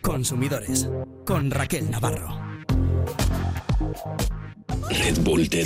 Consumidores con Raquel Navarro. Red Bull te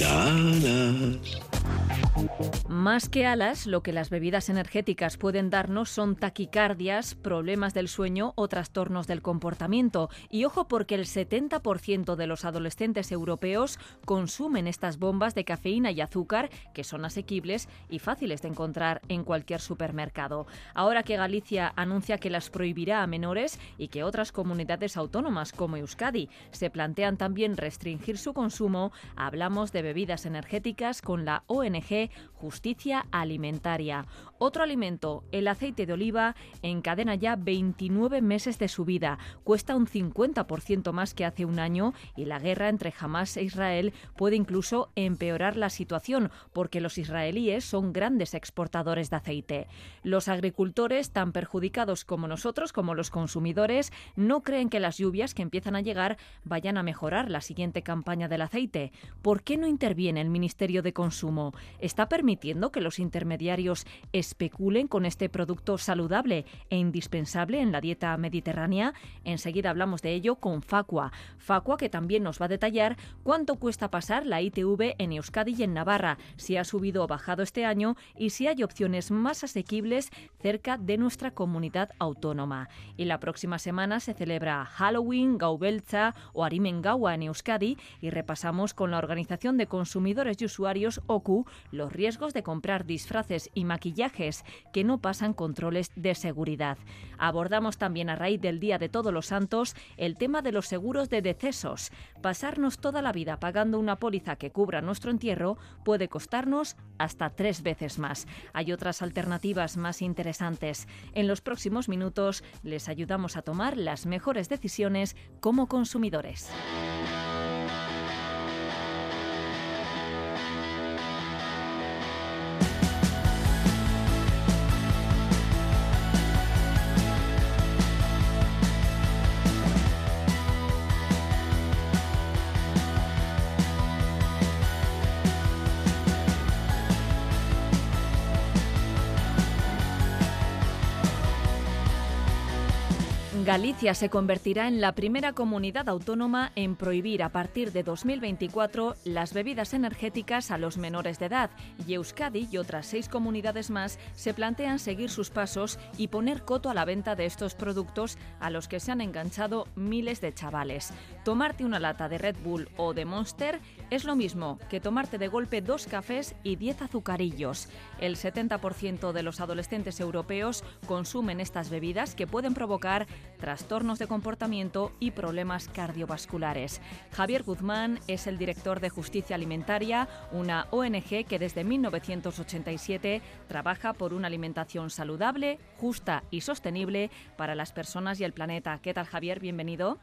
Más que alas, lo que las bebidas energéticas pueden darnos son taquicardias, problemas del sueño o trastornos del comportamiento. Y ojo porque el 70% de los adolescentes europeos consumen estas bombas de cafeína y azúcar que son asequibles y fáciles de encontrar en cualquier supermercado. Ahora que Galicia anuncia que las prohibirá a menores y que otras comunidades autónomas como Euskadi se plantean también restringir su consumo, hablamos de bebidas energéticas con la ONG Justicia Alimentaria. Otro alimento, el aceite de oliva, encadena ya 29 meses de su vida. Cuesta un 50% más que hace un año y la guerra entre Hamas e Israel puede incluso empeorar la situación porque los israelíes son grandes exportadores de aceite. Los agricultores, tan perjudicados como nosotros, como los consumidores, no creen que las lluvias que empiezan a llegar vayan a mejorar la siguiente campaña del aceite. ¿Por qué no interviene el Ministerio de Consumo? ¿Está permitiendo que los intermediarios especulen con este producto saludable e indispensable en la dieta mediterránea? Enseguida hablamos de ello con Facua. Facua que también nos va a detallar cuánto cuesta pasar la ITV en Euskadi y en Navarra, si ha subido o bajado este año y si hay opciones más asequibles cerca de nuestra comunidad autónoma. Y la próxima semana se celebra Halloween, Gaubelza o Arimengawa en Euskadi y repasamos con la Organización de Consumidores y Usuarios OCU los riesgos de comprar disfraces y que no pasan controles de seguridad. Abordamos también a raíz del Día de Todos los Santos el tema de los seguros de decesos. Pasarnos toda la vida pagando una póliza que cubra nuestro entierro puede costarnos hasta tres veces más. Hay otras alternativas más interesantes. En los próximos minutos les ayudamos a tomar las mejores decisiones como consumidores. Galicia se convertirá en la primera comunidad autónoma en prohibir a partir de 2024 las bebidas energéticas a los menores de edad y Euskadi y otras seis comunidades más se plantean seguir sus pasos y poner coto a la venta de estos productos a los que se han enganchado miles de chavales. Tomarte una lata de Red Bull o de Monster es lo mismo que tomarte de golpe dos cafés y diez azucarillos. El 70% de los adolescentes europeos consumen estas bebidas que pueden provocar trastornos de comportamiento y problemas cardiovasculares. Javier Guzmán es el director de Justicia Alimentaria, una ONG que desde 1987 trabaja por una alimentación saludable, justa y sostenible para las personas y el planeta. ¿Qué tal, Javier? Bienvenido.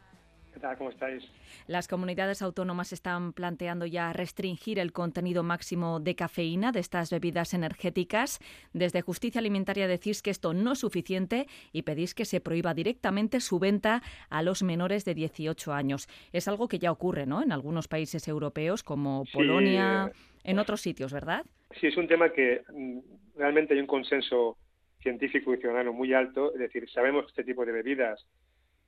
¿Cómo estáis? Las comunidades autónomas están planteando ya restringir el contenido máximo de cafeína de estas bebidas energéticas. Desde Justicia Alimentaria decís que esto no es suficiente y pedís que se prohíba directamente su venta a los menores de 18 años. Es algo que ya ocurre ¿no? en algunos países europeos como Polonia, en otros sitios, ¿verdad? Sí, es un tema que mm, realmente hay un consenso científico y ciudadano muy alto. Es decir, sabemos que este tipo de bebidas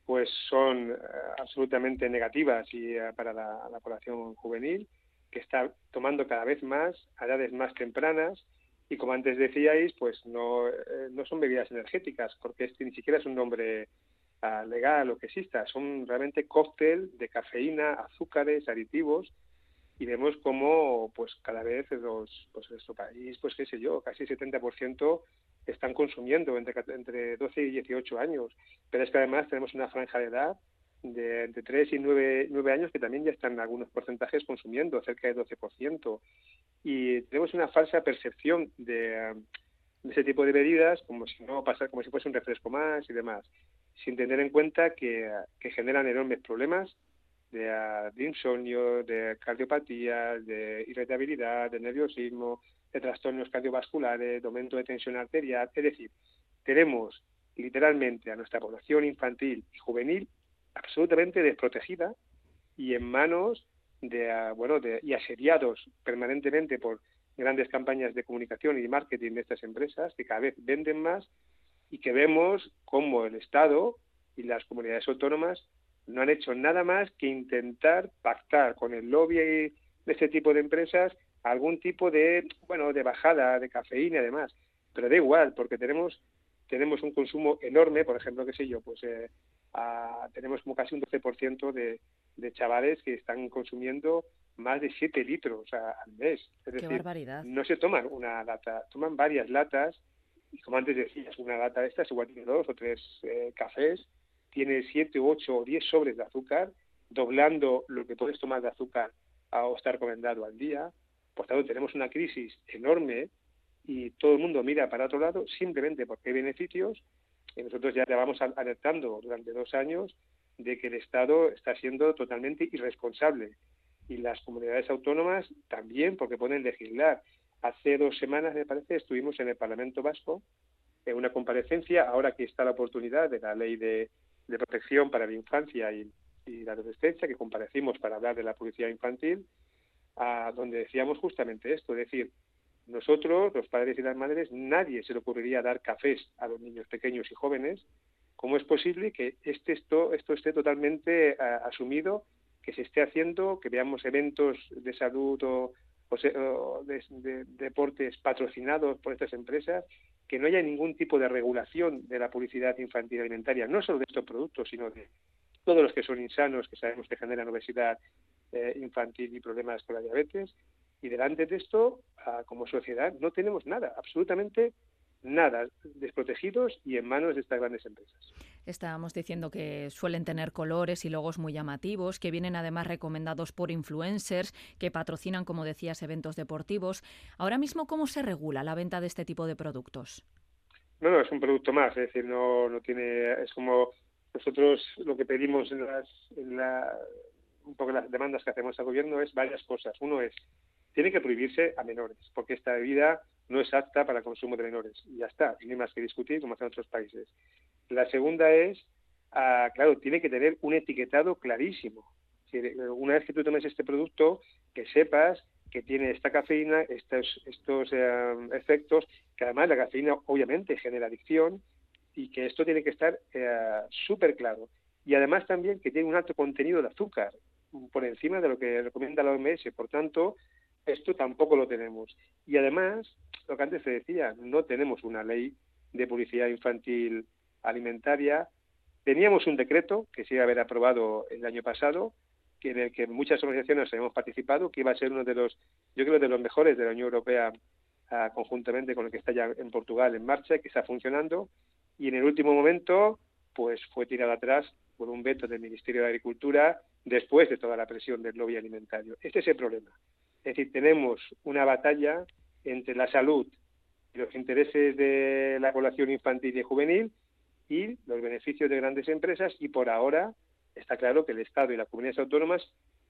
pues son eh, absolutamente negativas y eh, para la, población juvenil que está tomando cada vez más a edades más tempranas y como antes decíais pues no, eh, no son bebidas energéticas porque este ni siquiera es un nombre ah, legal o que exista son realmente cóctel de cafeína azúcares aditivos y vemos cómo pues cada vez los pues nuestro país pues qué sé yo casi 70% están consumiendo entre, entre 12 y 18 años. Pero es que además tenemos una franja de edad de entre 3 y 9, 9 años que también ya están algunos porcentajes consumiendo, cerca del 12%. Y tenemos una falsa percepción de, ese tipo de bebidas como si no pasara, como si fuese un refresco más y demás, sin tener en cuenta que, que generan enormes problemas de, de insomnio, de cardiopatía, de irritabilidad, de nerviosismo, de trastornos cardiovasculares, de aumento de tensión arterial. Es decir, tenemos literalmente a nuestra población infantil y juvenil absolutamente desprotegida y en manos de, ah, bueno, de, y asediados permanentemente por grandes campañas de comunicación y marketing de estas empresas que cada vez venden más y que vemos cómo el Estado y las comunidades autónomas no han hecho nada más que intentar pactar con el lobby de este tipo de empresas algún tipo de, bueno, de bajada de cafeína y demás. Pero da igual, porque tenemos, tenemos un consumo enorme, por ejemplo, qué sé yo, pues eh, tenemos como casi un 12% de, de chavales que están consumiendo más de 7 litros al mes. Es Qué barbaridad. no se toman una lata, toman varias latas y como antes decías, una lata de estas igual tiene dos o tres eh, cafés, tiene 7, 8 o 10 sobres de azúcar, doblando lo que puedes tomar de azúcar a, o estar recomendado al día. Por tanto, tenemos una crisis enorme y todo el mundo mira para otro lado simplemente porque hay beneficios y nosotros ya vamos alertando durante dos años de que el Estado está siendo totalmente irresponsable y las comunidades autónomas también porque pueden legislar. Hace dos semanas, me parece, estuvimos en el Parlamento Vasco en una comparecencia, ahora que está la oportunidad de la ley de, protección para la infancia y, la adolescencia, que comparecimos para hablar de la publicidad infantil, a donde decíamos justamente esto, es decir, nosotros, los padres y las madres, nadie se le ocurriría dar cafés a los niños pequeños y jóvenes. ¿Cómo es posible que este, esto, esto esté totalmente asumido, que se esté haciendo, que veamos eventos de salud o, de, deportes patrocinados por estas empresas, que no haya ningún tipo de regulación de la publicidad infantil alimentaria, no solo de estos productos, sino de todos los que son insanos, que sabemos que generan obesidad eh, infantil y problemas con la diabetes. Y delante de esto, ah, como sociedad, no tenemos nada, absolutamente nada, desprotegidos y en manos de estas grandes empresas. Estábamos diciendo que suelen tener colores y logos muy llamativos, que vienen además recomendados por influencers, que patrocinan, como decías, eventos deportivos. Ahora mismo, ¿cómo se regula la venta de este tipo de productos? No, no, es un producto más, es decir, no, no tiene, es como nosotros lo que pedimos en las, en la, un poco las demandas que hacemos al gobierno es varias cosas. Uno es, tiene que prohibirse a menores, porque esta bebida no es apta para consumo de menores. Y ya está, no hay más que discutir como hacen otros países. La segunda es, ah, claro, tiene que tener un etiquetado clarísimo. Una vez que tú tomes este producto, que sepas que tiene esta cafeína, estos, estos eh, efectos, que además la cafeína obviamente genera adicción y que esto tiene que estar eh, súper claro. Y además también que tiene un alto contenido de azúcar, por encima de lo que recomienda la OMS. Por tanto, esto tampoco lo tenemos. Y además, lo que antes se decía, no tenemos una ley de publicidad infantil alimentaria. Teníamos un decreto que se iba a haber aprobado el año pasado, en el que muchas organizaciones hemos participado, que iba a ser uno de los, yo creo, de los mejores de la Unión Europea ah, conjuntamente con el que está ya en Portugal en marcha, que está funcionando, y en el último momento, pues fue tirado atrás por un veto del Ministerio de Agricultura después de toda la presión del lobby alimentario. Este es el problema. Es decir, tenemos una batalla entre la salud y los intereses de la población infantil y juvenil y los beneficios de grandes empresas y por ahora está claro que el Estado y las comunidades autónomas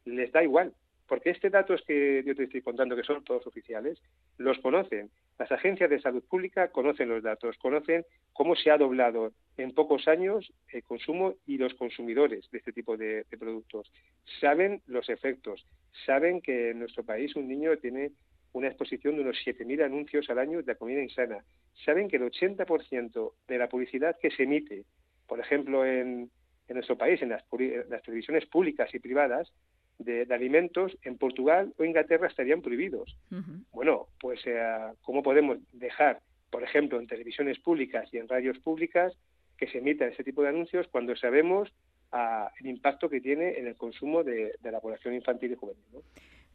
les da igual, porque este datos que yo te estoy contando, que son todos oficiales, los conocen. Las agencias de salud pública conocen los datos, conocen cómo se ha doblado en pocos años el consumo y los consumidores de este tipo de, de productos. Saben los efectos, saben que en nuestro país un niño tiene una exposición de unos 7.000 anuncios al año de comida insana. Saben que el 80% de la publicidad que se emite, por ejemplo, en, nuestro país, en las, televisiones públicas y privadas, de, alimentos, en Portugal o Inglaterra estarían prohibidos. Bueno, pues eh, ¿cómo podemos dejar, por ejemplo, en televisiones públicas y en radios públicas que se emitan ese tipo de anuncios cuando sabemos ah, el impacto que tiene en el consumo de, la población infantil y juvenil? No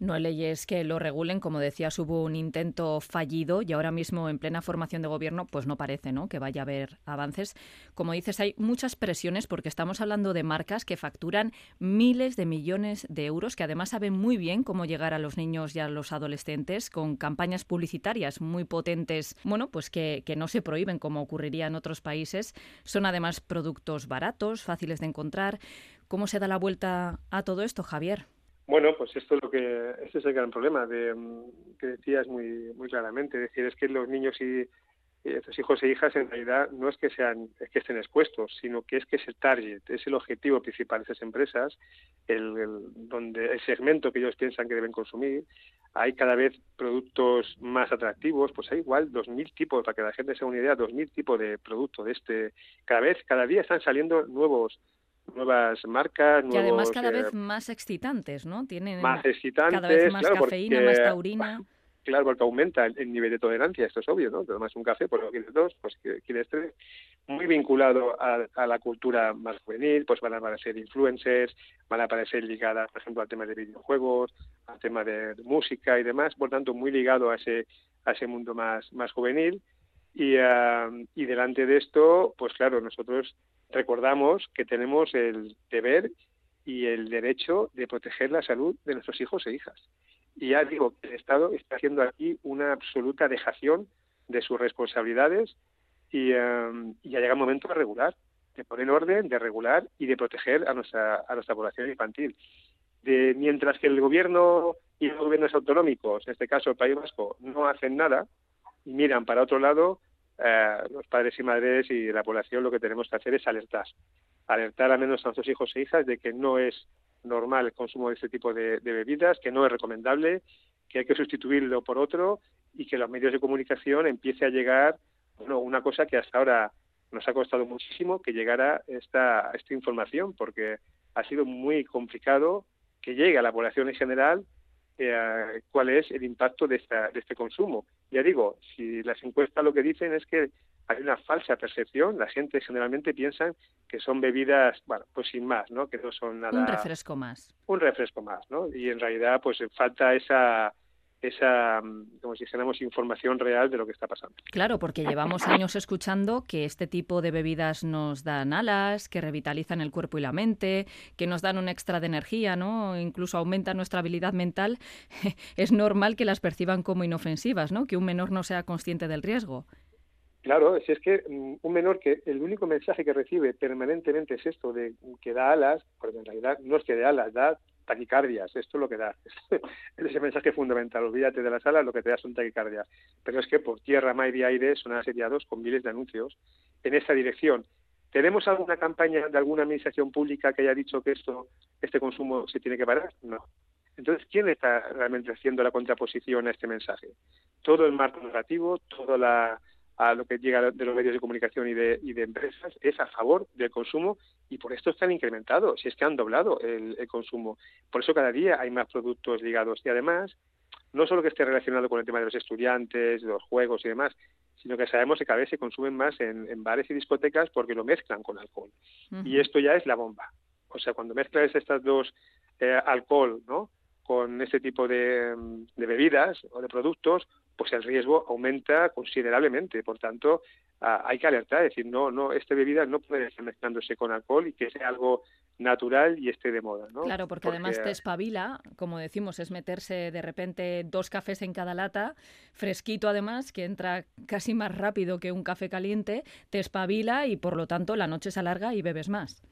hay leyes que lo regulen, como decías, hubo un intento fallido y ahora mismo en plena formación de gobierno, pues no parece ¿no? que vaya a haber avances. Como dices, hay muchas presiones porque estamos hablando de marcas que facturan miles de millones de euros, que además saben muy bien cómo llegar a los niños y a los adolescentes con campañas publicitarias muy potentes, bueno, pues que no se prohíben como ocurriría en otros países. Son además productos baratos, fáciles de encontrar. ¿Cómo se da la vuelta a todo esto, Javier? Bueno, pues esto es lo que, este es el gran problema de, mm, que decías muy, muy claramente, es decir, es que los niños y estos hijos e hijas en realidad no es que sean es que estén expuestos, sino que es que es el target, es el objetivo principal de esas empresas, el, donde el segmento que ellos piensan que deben consumir. Hay cada vez productos más atractivos, pues hay igual 2.000 tipos, para que la gente se una idea, 2.000 tipos de productos de este. Cada vez, cada día están saliendo nuevos nuevas marcas. Y además cada vez eh, más excitantes, ¿no? Tienen más excitantes, cada vez más cafeína, más taurina. Claro, porque aumenta el, nivel de tolerancia, esto es obvio, ¿no? Te tomas un café, pues quieres dos, pues quieres tres. Muy vinculado a, la cultura más juvenil, pues van a aparecer influencers, van a aparecer ligadas, por ejemplo, al tema de videojuegos, al tema de, música y demás, por tanto, muy ligado a ese, a ese mundo más, más juvenil. Y, ah, y delante de esto, pues claro, nosotros recordamos que tenemos el deber y el derecho de proteger la salud de nuestros hijos e hijas. Y ya digo el Estado está haciendo aquí una absoluta dejación de sus responsabilidades y, um, ya llega el momento de regular, de poner orden, de regular y de proteger a nuestra, a nuestra población infantil. De, mientras que el gobierno y los gobiernos autonómicos, en este caso el País Vasco, no hacen nada y miran para otro lado, eh, los padres y madres y la población lo que tenemos que hacer es alertar. Alertar al menos a nuestros hijos e hijas de que no es normal el consumo de este tipo de, bebidas, que no es recomendable, que hay que sustituirlo por otro y que los medios de comunicación empiece a llegar, bueno, una cosa que hasta ahora nos ha costado muchísimo que llegara esta, esta información, porque ha sido muy complicado que llegue a la población en general eh, cuál es el impacto de, esta, de este consumo. Ya digo, si las encuestas lo que dicen es que hay una falsa percepción. La gente generalmente piensa que son bebidas, bueno, pues sin más, ¿no? Que no son nada. Un refresco más. Un refresco más, ¿no? Y en realidad, pues falta esa esa, como si dijéramos, información real de lo que está pasando. Claro, porque llevamos años escuchando que este tipo de bebidas nos dan alas, que revitalizan el cuerpo y la mente, que nos dan un extra de energía, ¿no? Incluso aumentan nuestra habilidad mental. es normal que las perciban como inofensivas, ¿no? Que un menor no sea consciente del riesgo. Claro, si es que mm, un menor que el único mensaje que recibe permanentemente es esto de que da alas, porque en realidad no es que dé alas, da taquicardias, esto es lo que da. es ese mensaje fundamental, olvídate de las alas, lo que te da son taquicardias. Pero es que por tierra, mar y aire son asediados con miles de anuncios en esa dirección. ¿Tenemos alguna campaña de alguna administración pública que haya dicho que esto, este consumo se tiene que parar? No. Entonces, ¿quién está realmente haciendo la contraposición a este mensaje? Todo el marco negativo, toda la, a lo que llega de los medios de comunicación y de, y de empresas es a favor del consumo y por esto están incrementados, si es que han doblado el, consumo. Por eso cada día hay más productos ligados y además, no solo que esté relacionado con el tema de los estudiantes, de los juegos y demás, sino que sabemos que cada vez se consumen más en, bares y discotecas porque lo mezclan con alcohol. Y esto ya es la bomba. O sea, cuando mezclas estas dos eh, alcohol, ¿no? con este tipo de, de, bebidas o de productos, pues el riesgo aumenta considerablemente. Por tanto, hay que alertar, es decir, no, no, esta bebida no puede estar mezclándose con alcohol y que sea algo natural y esté de moda. ¿no? Claro, porque, además te espabila, como decimos, es meterse de repente dos cafés en cada lata, fresquito además, que entra casi más rápido que un café caliente, te espabila y por lo tanto la noche se alarga y bebes más.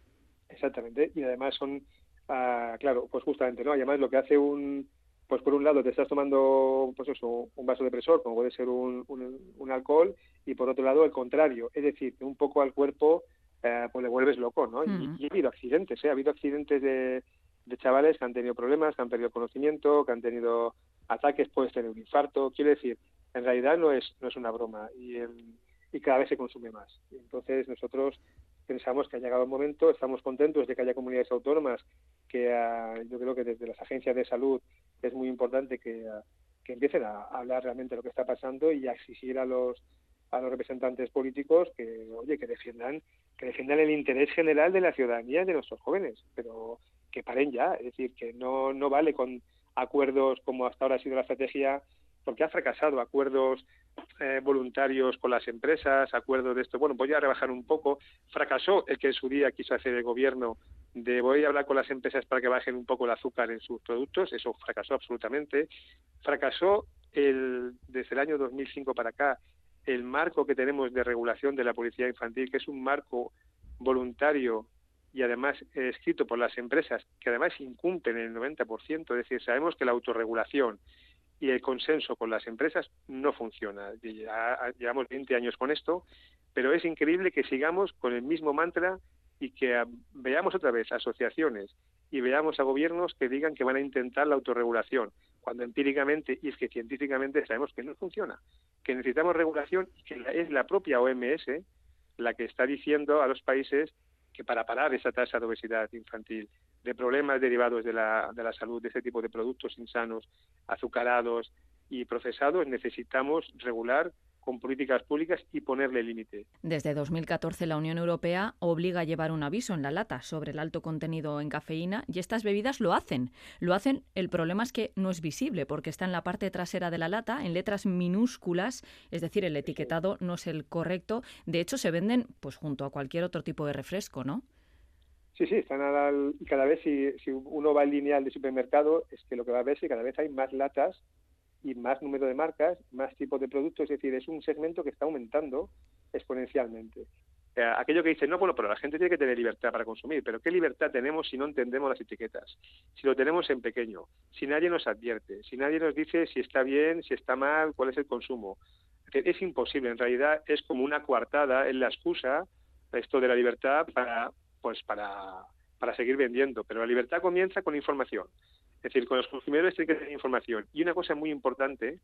Exactamente, y además son, ah, claro, pues justamente, ¿no? además lo que hace un, pues por un lado te estás tomando pues eso, un vaso de presor, como puede ser un, un, alcohol, y por otro lado el contrario, es decir, un poco al cuerpo eh, pues le vuelves loco, ¿no? y, ha habido accidentes, ¿eh? Ha habido accidentes de, de chavales que han tenido problemas, que han perdido conocimiento, que han tenido ataques, puedes tener un infarto, quiere decir, en realidad no es, no es una broma y, y cada vez se consume más. Entonces nosotros pensamos que ha llegado el momento, estamos contentos de que haya comunidades autónomas que ah, yo creo que desde las agencias de salud es muy importante que, que empiecen a hablar realmente de lo que está pasando y a exigir a los a los representantes políticos que oye que defiendan que defiendan el interés general de la ciudadanía y de nuestros jóvenes pero que paren ya. Es decir que no no vale con acuerdos como hasta ahora ha sido la estrategia porque ha fracasado acuerdos eh, voluntarios con las empresas, acuerdos de esto. Bueno, voy a rebajar un poco. Fracasó el que en su día quiso hacer el gobierno de voy a hablar con las empresas para que bajen un poco el azúcar en sus productos. Eso fracasó absolutamente. Fracasó el, desde el año 2005 para acá el marco que tenemos de regulación de la policía infantil, que es un marco voluntario y además escrito por las empresas, que además incumplen el 90%. Es decir, sabemos que la autorregulación y el consenso con las empresas no funciona. llevamos 20 años con esto, pero es increíble que sigamos con el mismo mantra y que veamos otra vez asociaciones y veamos a gobiernos que digan que van a intentar la autorregulación, cuando empíricamente y es que científicamente sabemos que no funciona, que necesitamos regulación y que es la propia OMS la que está diciendo a los países que para parar esa tasa de obesidad infantil, de problemas derivados de la, de la salud, de ese tipo de productos insanos, azucarados y procesados, necesitamos regular con políticas públicas y ponerle límite. Desde 2014 la Unión Europea obliga a llevar un aviso en la lata sobre el alto contenido en cafeína y estas bebidas lo hacen. Lo hacen, el problema es que no es visible porque está en la parte trasera de la lata en letras minúsculas, es decir, el etiquetado no es el correcto. De hecho, se venden pues junto a cualquier otro tipo de refresco, ¿no? Sí, sí, están al, cada vez si, si uno va al lineal de supermercado es que lo que va a ver es que cada vez hay más latas y más número de marcas, más tipos de productos, es decir, es un segmento que está aumentando exponencialmente. Aquello que dice, no, bueno, pero la gente tiene que tener libertad para consumir, pero ¿qué libertad tenemos si no entendemos las etiquetas? Si lo tenemos en pequeño, si nadie nos advierte, si nadie nos dice si está bien, si está mal, cuál es el consumo. Es imposible, en realidad es como una coartada, en la excusa, esto de la libertad para, pues para, para seguir vendiendo, pero la libertad comienza con información. Es decir, con los consumidores tiene que tener información. Y una cosa muy importante,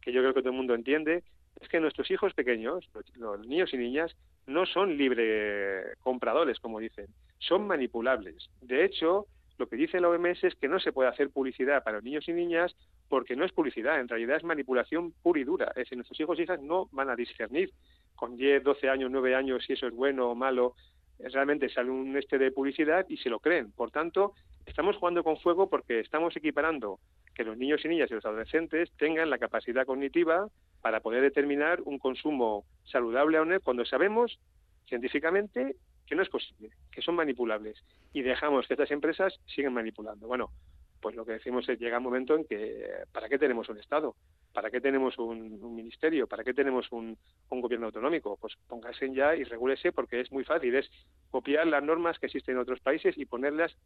que yo creo que todo el mundo entiende, es que nuestros hijos pequeños, los niños y niñas, no son libre compradores, como dicen, son manipulables. De hecho, lo que dice la OMS es que no se puede hacer publicidad para los niños y niñas porque no es publicidad, en realidad es manipulación pura y dura. Es decir, nuestros hijos e hijas no van a discernir con 10, 12 años, 9 años si eso es bueno o malo. Realmente sale un este de publicidad y se lo creen. Por tanto, estamos jugando con fuego porque estamos equiparando que los niños y niñas y los adolescentes tengan la capacidad cognitiva para poder determinar un consumo saludable o no cuando sabemos científicamente que no es posible, que son manipulables y dejamos que estas empresas sigan manipulando. Bueno, pues lo que decimos es llega un momento en que ¿para qué tenemos un Estado? ¿Para qué tenemos un, ministerio? ¿Para qué tenemos un, gobierno autonómico? Pues póngase ya y regúlese porque es muy fácil. Es copiar las normas que existen en otros países y ponerlas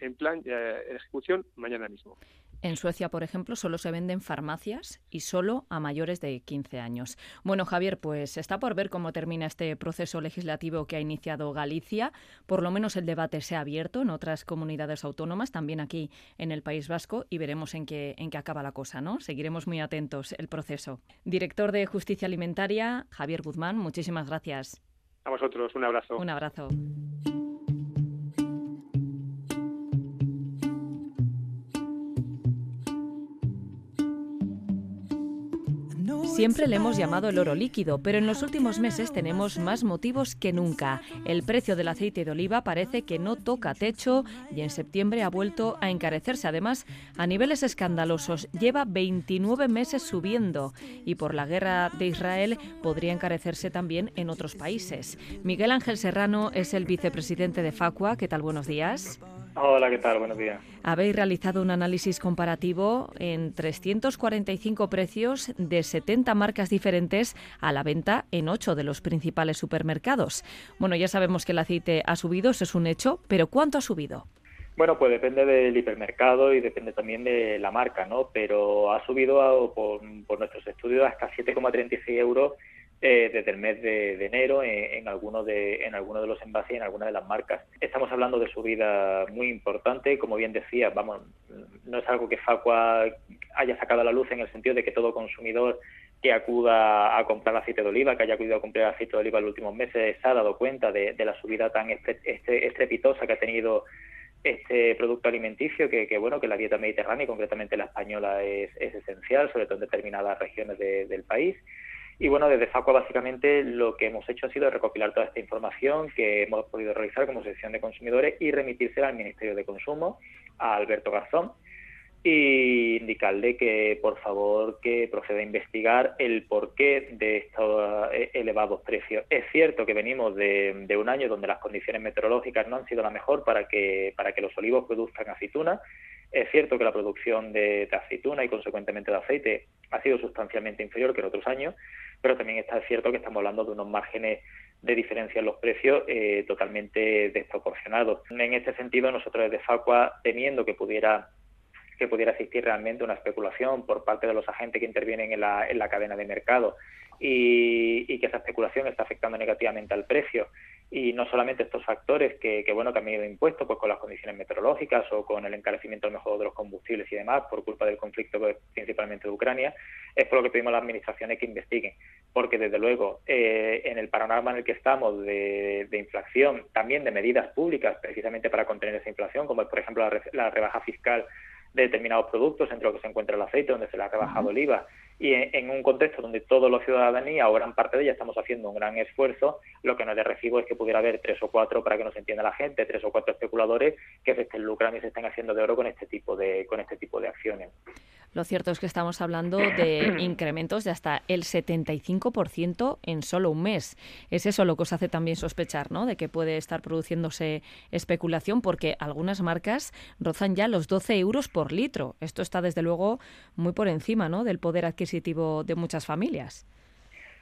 en plan de ejecución mañana mismo. En Suecia, por ejemplo, solo se venden farmacias y solo a mayores de 15 años. Bueno, Javier, pues está por ver cómo termina este proceso legislativo que ha iniciado Galicia. Por lo menos el debate se ha abierto en otras comunidades autónomas, también aquí en el País Vasco, y veremos en qué, en qué acaba la cosa, ¿no? Seguiremos muy atentos el proceso. Director de Justicia Alimentaria, Javier Guzmán, muchísimas gracias. A vosotros, un abrazo. Un abrazo. Siempre le hemos llamado el oro líquido, pero en los últimos meses tenemos más motivos que nunca. El precio del aceite de oliva parece que no toca techo y en septiembre ha vuelto a encarecerse. Además, a niveles escandalosos, lleva 29 meses subiendo y por la guerra de Israel podría encarecerse también en otros países. Miguel Ángel Serrano es el vicepresidente de Facua. ¿Qué tal? Buenos días. Hola, ¿qué tal? Buenos días. Habéis realizado un análisis comparativo en 345 precios de 70 marcas diferentes a la venta en 8 de los principales supermercados. Bueno, ya sabemos que el aceite ha subido, eso es un hecho, pero ¿cuánto ha subido? Bueno, pues depende del hipermercado y depende también de la marca, ¿no? Pero ha subido por, por nuestros estudios hasta 7,36 euros eh, desde el mes de, enero en, algunos de, en algunos de los envases y en algunas de las marcas. Estamos hablando de subida muy importante, como bien decía, vamos, no es algo que Facua haya sacado a la luz en el sentido de que todo consumidor que acuda a comprar aceite de oliva, que haya acudido a comprar aceite de oliva en los últimos meses, se ha dado cuenta de, la subida tan estrepitosa que ha tenido este producto alimenticio que, bueno que la dieta mediterránea y concretamente la española es, esencial sobre todo en determinadas regiones del país y bueno, desde FACUA básicamente lo que hemos hecho ha sido recopilar toda esta información que hemos podido realizar como sección de consumidores y remitírsela al Ministerio de Consumo, a Alberto Garzón, y indicarle que por favor que proceda a investigar el porqué de estos eh, elevados precios. Es cierto que venimos de, un año donde las condiciones meteorológicas no han sido la mejor para que, para que los olivos produzcan aceituna. Es cierto que la producción de, de aceituna y consecuentemente de aceite ha sido sustancialmente inferior que en otros años, pero también está cierto que estamos hablando de unos márgenes de diferencia en los precios eh, totalmente desproporcionados. En este sentido, nosotros desde Facua, temiendo que pudiera que pudiera existir realmente una especulación por parte de los agentes que intervienen en la, en la cadena de mercado y, que esa especulación está afectando negativamente al precio. Y no solamente estos factores que, bueno, que han ido impuestos pues, con las condiciones meteorológicas o con el encarecimiento mejor de los combustibles y demás por culpa del conflicto pues, principalmente de Ucrania, es por lo que pedimos a las administraciones que investiguen. Porque, desde luego, eh, en el panorama en el que estamos de, inflación, también de medidas públicas precisamente para contener esa inflación, como por ejemplo la, rebaja fiscal de determinados productos, entre los que se encuentra el aceite, donde se le ha rebajado el IVA, y en, un contexto donde todos los ciudadanos, o gran parte de ella, estamos haciendo un gran esfuerzo, lo que no de recibo es que pudiera haber tres o cuatro, para que nos entienda la gente, tres o cuatro especuladores que se estén lucrando y se estén haciendo de oro con este tipo de, con este tipo de acciones. Lo cierto es que estamos hablando de incrementos de hasta el 75% en solo un mes. Es eso lo que os hace también sospechar, ¿no? De que puede estar produciéndose especulación porque algunas marcas rozan ya los 12 euros por litro. Esto está desde luego muy por encima, ¿no? Del poder adquisitivo de muchas familias.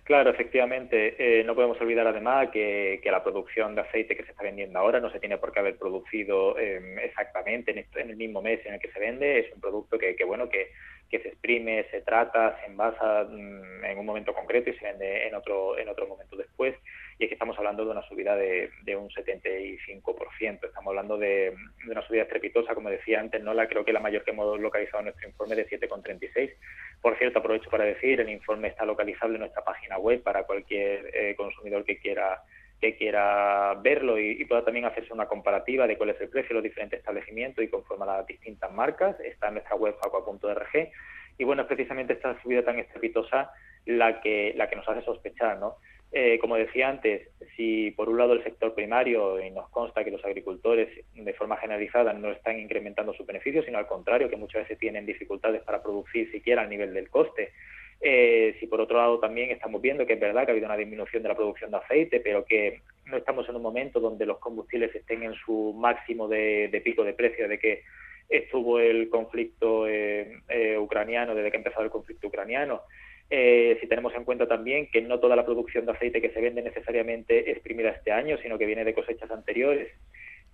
Claro, efectivamente. Eh, no podemos olvidar además que, la producción de aceite que se está vendiendo ahora no se tiene por qué haber producido em, exactamente en, el mismo mes en el que se vende. Es un producto que, bueno, que, se exprime, se trata, se envasa mm, en un momento concreto y se vende en otro, en otro momento después y es que estamos hablando de una subida de, un 75%. Estamos hablando de, una subida estrepitosa, como decía antes, no la creo que la mayor que hemos localizado en nuestro informe de 7,36. Por cierto, aprovecho para decir, el informe está localizable en nuestra página web para cualquier eh, consumidor que quiera que quiera verlo y, pueda también hacerse una comparativa de cuál es el precio de los diferentes establecimientos y conforme a las distintas marcas. Está en nuestra web facua.org. Y bueno, es precisamente esta subida tan estrepitosa la que, la que nos hace sospechar, ¿no? Eh, como decía antes, si por un lado el sector primario, y nos consta que los agricultores de forma generalizada no están incrementando sus beneficios, sino al contrario, que muchas veces tienen dificultades para producir siquiera al nivel del coste, eh, si por otro lado también estamos viendo que es verdad que ha habido una disminución de la producción de aceite, pero que no estamos en un momento donde los combustibles estén en su máximo de, pico de precio, de que estuvo el conflicto eh, ucraniano, desde que empezó el conflicto ucraniano, eh, si tenemos en cuenta también que no toda la producción de aceite que se vende necesariamente es primera este año, sino que viene de cosechas anteriores.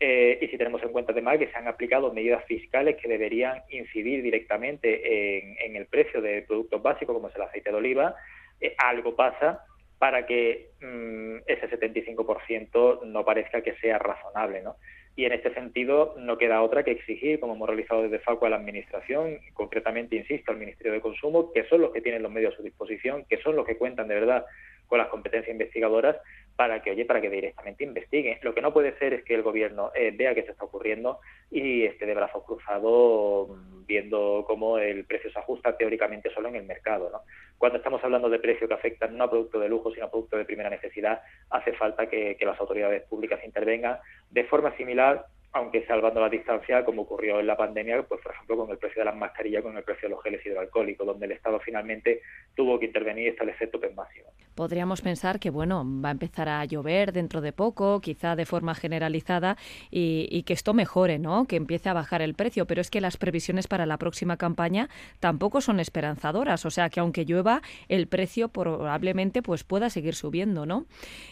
Eh, y si tenemos en cuenta además que se han aplicado medidas fiscales que deberían incidir directamente en, el precio de productos básicos, como es el aceite de oliva, eh, algo pasa para que mm, ese 75% no parezca que sea razonable. ¿no? Y en este sentido no queda otra que exigir, como hemos realizado desde FACO a la Administración, concretamente, insisto, al Ministerio de Consumo, que son los que tienen los medios a su disposición, que son los que cuentan de verdad con las competencias investigadoras para que, oye, para que directamente investiguen. Lo que no puede ser es que el gobierno eh, vea qué se está ocurriendo y esté de brazos cruzados mm, viendo cómo el precio se ajusta teóricamente solo en el mercado. ¿no? Cuando estamos hablando de precios que afectan no a productos de lujo, sino a productos de primera necesidad, hace falta que las autoridades públicas intervengan de forma similar aunque salvando la distancia, como ocurrió en la pandemia, pues por ejemplo con el precio de las mascarillas, con el precio de los geles hidroalcohólicos, donde el Estado finalmente tuvo que intervenir y establecer topes máximos. Podríamos pensar que bueno, va a empezar a llover dentro de poco, quizá de forma generalizada, y, que esto mejore, ¿no? Que empiece a bajar el precio, pero es que las previsiones para la próxima campaña tampoco son esperanzadoras, o sea que aunque llueva, el precio probablemente pues pueda seguir subiendo, ¿no?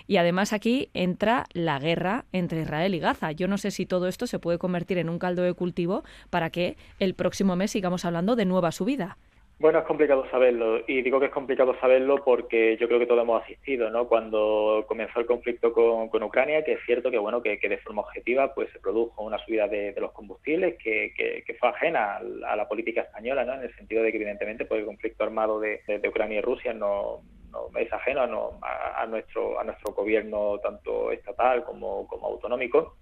Y además aquí entra la guerra entre Israel y Gaza. Yo no sé si todo esto se puede convertir en un caldo de cultivo para que el próximo mes sigamos hablando de nueva subida. Bueno, es complicado saberlo y digo que es complicado saberlo porque yo creo que todos hemos asistido, ¿no? Cuando comenzó el conflicto con, Ucrania, que es cierto que bueno que, de forma objetiva pues se produjo una subida de, los combustibles que, fue ajena a la política española, ¿no? En el sentido de que evidentemente pues el conflicto armado de, Ucrania y Rusia no, es ajeno a, nuestro a nuestro gobierno tanto estatal como autonómico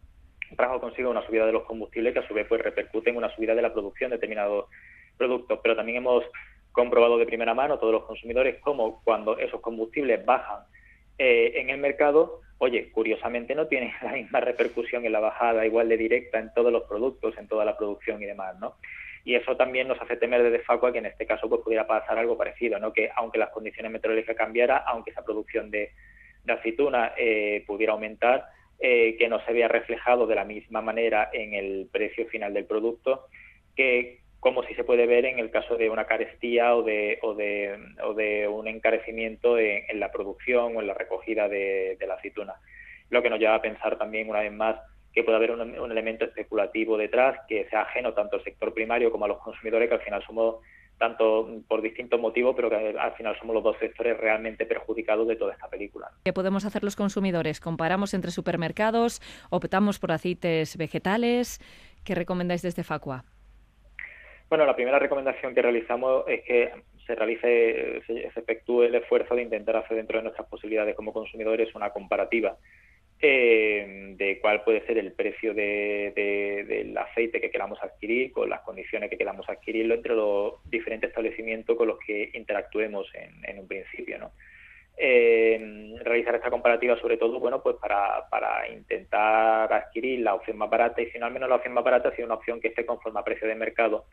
trajo consigo una subida de los combustibles que a su vez pues repercute en una subida de la producción de determinados productos. Pero también hemos comprobado de primera mano todos los consumidores cómo cuando esos combustibles bajan eh, en el mercado, oye, curiosamente no tienen la misma repercusión en la bajada igual de directa en todos los productos, en toda la producción y demás, ¿no? Y eso también nos hace temer desde Facua que en este caso pues pudiera pasar algo parecido, ¿no? Que aunque las condiciones meteorológicas cambiaran, aunque esa producción de, de aceituna eh, pudiera aumentar, eh, que no se vea reflejado de la misma manera en el precio final del producto que como si se puede ver en el caso de una carestía o de, o de, o de un encarecimiento en, la producción o en la recogida de, la aceituna. Lo que nos lleva a pensar también, una vez más, que puede haber un, elemento especulativo detrás que sea ajeno tanto al sector primario como a los consumidores, que al final somos tanto por distintos motivos, pero que al final somos los dos sectores realmente perjudicados de toda esta película. ¿Qué podemos hacer los consumidores? ¿Comparamos entre supermercados? ¿Optamos por aceites vegetales? ¿Qué recomendáis desde Facua? Bueno, la primera recomendación que realizamos es que se realice, se, efectúe el esfuerzo de intentar hacer dentro de nuestras posibilidades como consumidores una comparativa eh, de cuál puede ser el precio del aceite que queramos adquirir, con las condiciones que queramos adquirirlo entre los diferentes establecimientos con los que interactuemos en, un principio, ¿no? Eh, realizar esta comparativa sobre todo bueno pues para, para intentar adquirir la opción más barata y si no al menos la opción más barata sea una opción que esté conforme a precio de mercado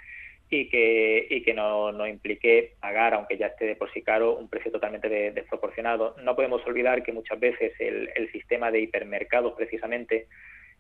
y que, y que no, no, implique pagar, aunque ya esté de por sí caro, un precio totalmente desproporcionado. No podemos olvidar que muchas veces el, el sistema de hipermercados, precisamente,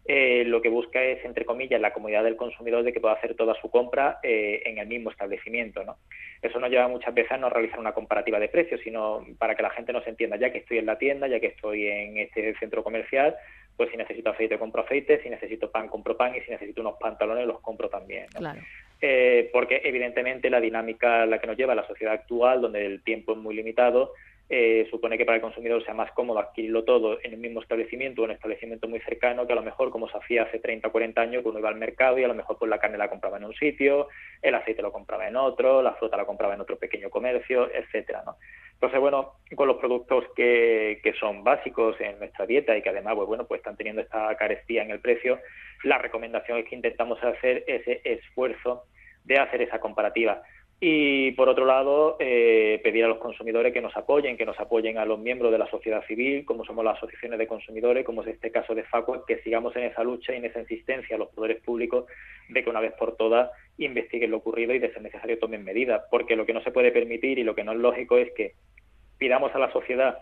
eh, lo que busca es, entre comillas, la comodidad del consumidor de que pueda hacer toda su compra eh, en el mismo establecimiento. ¿no? Eso nos lleva muchas veces a no realizar una comparativa de precios, sino para que la gente nos entienda, ya que estoy en la tienda, ya que estoy en este centro comercial, pues si necesito aceite compro aceite, si necesito pan compro pan y si necesito unos pantalones los compro también. Claro. Eh, porque evidentemente la dinámica a la que nos lleva la sociedad actual, donde el tiempo es muy limitado, eh, supone que para el consumidor sea más cómodo adquirirlo todo en el mismo establecimiento o en un establecimiento muy cercano que a lo mejor como se hacía hace 30 o 40 años que uno iba al mercado y a lo mejor pues la carne la compraba en un sitio, el aceite lo compraba en otro, la fruta la compraba en otro pequeño comercio, etcétera, ¿no? Entonces, bueno, con los productos que, que son básicos en nuestra dieta y que además, pues, bueno, pues están teniendo esta carestía en el precio, la recomendación es que intentamos hacer ese esfuerzo de hacer esa comparativa. Y por otro lado, eh, pedir a los consumidores que nos apoyen, que nos apoyen a los miembros de la sociedad civil, como somos las asociaciones de consumidores, como es este caso de Facua, que sigamos en esa lucha y en esa insistencia a los poderes públicos de que una vez por todas investiguen lo ocurrido y de ser necesario tomen medidas. Porque lo que no se puede permitir y lo que no es lógico es que pidamos a la sociedad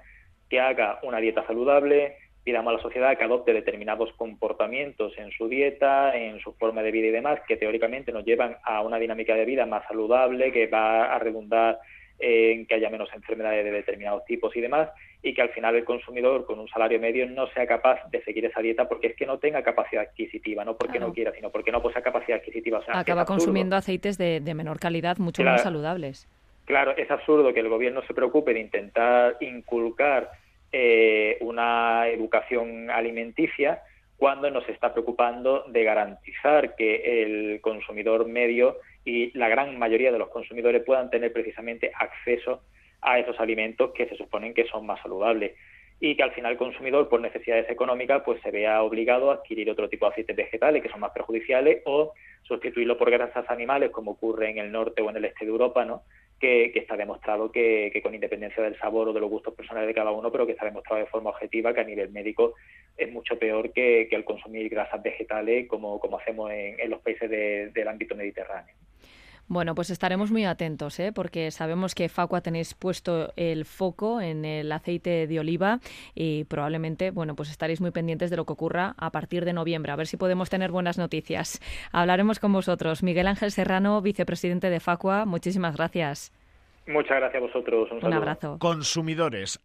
que haga una dieta saludable, pidamos a la sociedad que adopte determinados comportamientos en su dieta, en su forma de vida y demás, que teóricamente nos llevan a una dinámica de vida más saludable, que va a redundar en que haya menos enfermedades de determinados tipos y demás, y que al final el consumidor con un salario medio no sea capaz de seguir esa dieta porque es que no tenga capacidad adquisitiva, no porque no quiera, sino porque no posea capacidad adquisitiva. Acaba consumiendo aceites de, menor calidad, mucho más saludables. Claro, es absurdo que el gobierno se preocupe de intentar inculcar eh, una educación alimenticia cuando nos está preocupando de garantizar que el consumidor medio y la gran mayoría de los consumidores puedan tener precisamente acceso a esos alimentos que se suponen que son más saludables y que al final el consumidor por necesidades económicas pues se vea obligado a adquirir otro tipo de aceites vegetales que son más perjudiciales o sustituirlo por grasas animales como ocurre en el norte o en el este de Europa, ¿no? Que, está demostrado que, con independencia del sabor o de los gustos personales de cada uno, pero que está demostrado de forma objetiva que a nivel médico es mucho peor que, el consumir grasas vegetales como, como hacemos en, los países del ámbito mediterráneo. Bueno, pues estaremos muy atentos, ¿eh? porque sabemos que Facua tenéis puesto el foco en el aceite de oliva y probablemente, bueno, pues estaréis muy pendientes de lo que ocurra a partir de noviembre, a ver si podemos tener buenas noticias. Hablaremos con vosotros. Miguel Ángel Serrano, vicepresidente de Facua, muchísimas gracias. Muchas gracias a vosotros. Un, abrazo. Consumidores,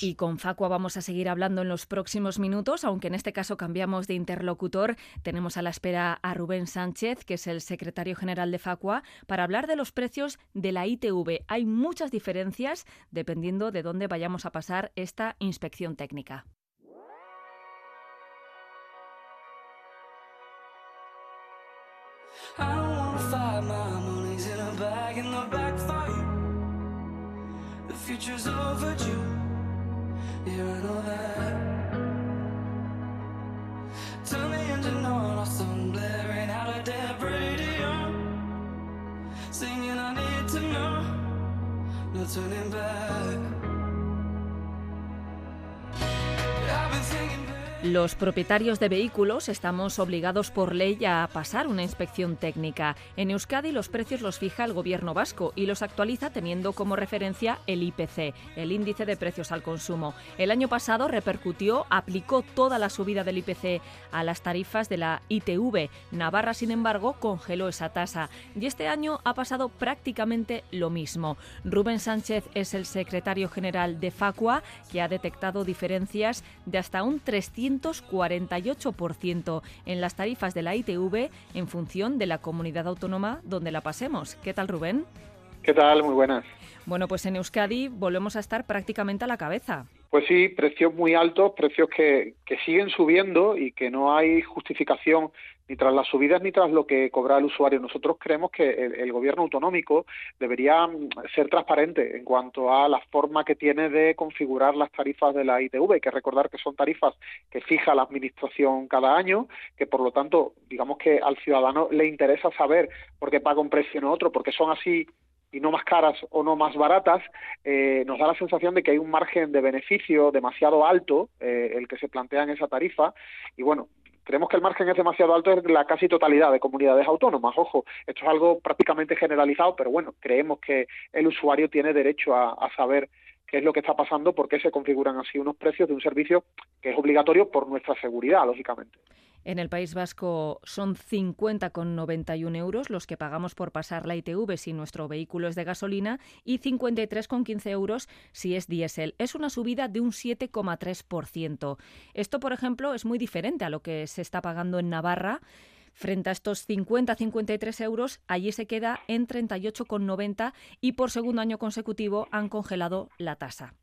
y con Facua vamos a seguir hablando en los próximos minutos, aunque en este caso cambiamos de interlocutor. Tenemos a la espera a Rubén Sánchez, que es el secretario general de Facua, para hablar de los precios de la ITV. Hay muchas diferencias dependiendo de dónde vayamos a pasar esta inspección técnica. future's overdue. Yeah, I know that. Turn the engine on, off some blaring out a dead radio. Singing, I need to know. No turning back. Los propietarios de vehículos estamos obligados por ley a pasar una inspección técnica. En Euskadi los precios los fija el gobierno vasco y los actualiza teniendo como referencia el IPC, el índice de precios al consumo. El año pasado repercutió, aplicó toda la subida del IPC a las tarifas de la ITV. Navarra, sin embargo, congeló esa tasa y este año ha pasado prácticamente lo mismo. Rubén Sánchez es el secretario general de Facua que ha detectado diferencias de hasta un 300 248% en las tarifas de la ITV en función de la comunidad autónoma donde la pasemos. ¿Qué tal, Rubén? ¿Qué tal? Muy buenas. Bueno, pues en Euskadi volvemos a estar prácticamente a la cabeza. Pues sí, precios muy altos, precios que, que siguen subiendo y que no hay justificación ni tras las subidas ni tras lo que cobra el usuario. Nosotros creemos que el, gobierno autonómico debería mm, ser transparente en cuanto a la forma que tiene de configurar las tarifas de la ITV. Hay que recordar que son tarifas que fija la administración cada año, que por lo tanto, digamos que al ciudadano le interesa saber por qué paga un precio y no otro, porque son así y no más caras o no más baratas, eh, nos da la sensación de que hay un margen de beneficio demasiado alto eh, el que se plantea en esa tarifa y bueno, creemos que el margen es demasiado alto en la casi totalidad de comunidades autónomas. Ojo, esto es algo prácticamente generalizado, pero bueno, creemos que el usuario tiene derecho a, a saber qué es lo que está pasando, por qué se configuran así unos precios de un servicio que es obligatorio por nuestra seguridad, lógicamente. En el País Vasco son 50,91 euros los que pagamos por pasar la ITV si nuestro vehículo es de gasolina y 53,15 euros si es diésel. Es una subida de un 7,3%. Esto, por ejemplo, es muy diferente a lo que se está pagando en Navarra. Frente a estos 50-53 euros, allí se queda en 38,90 y por segundo año consecutivo han congelado la tasa.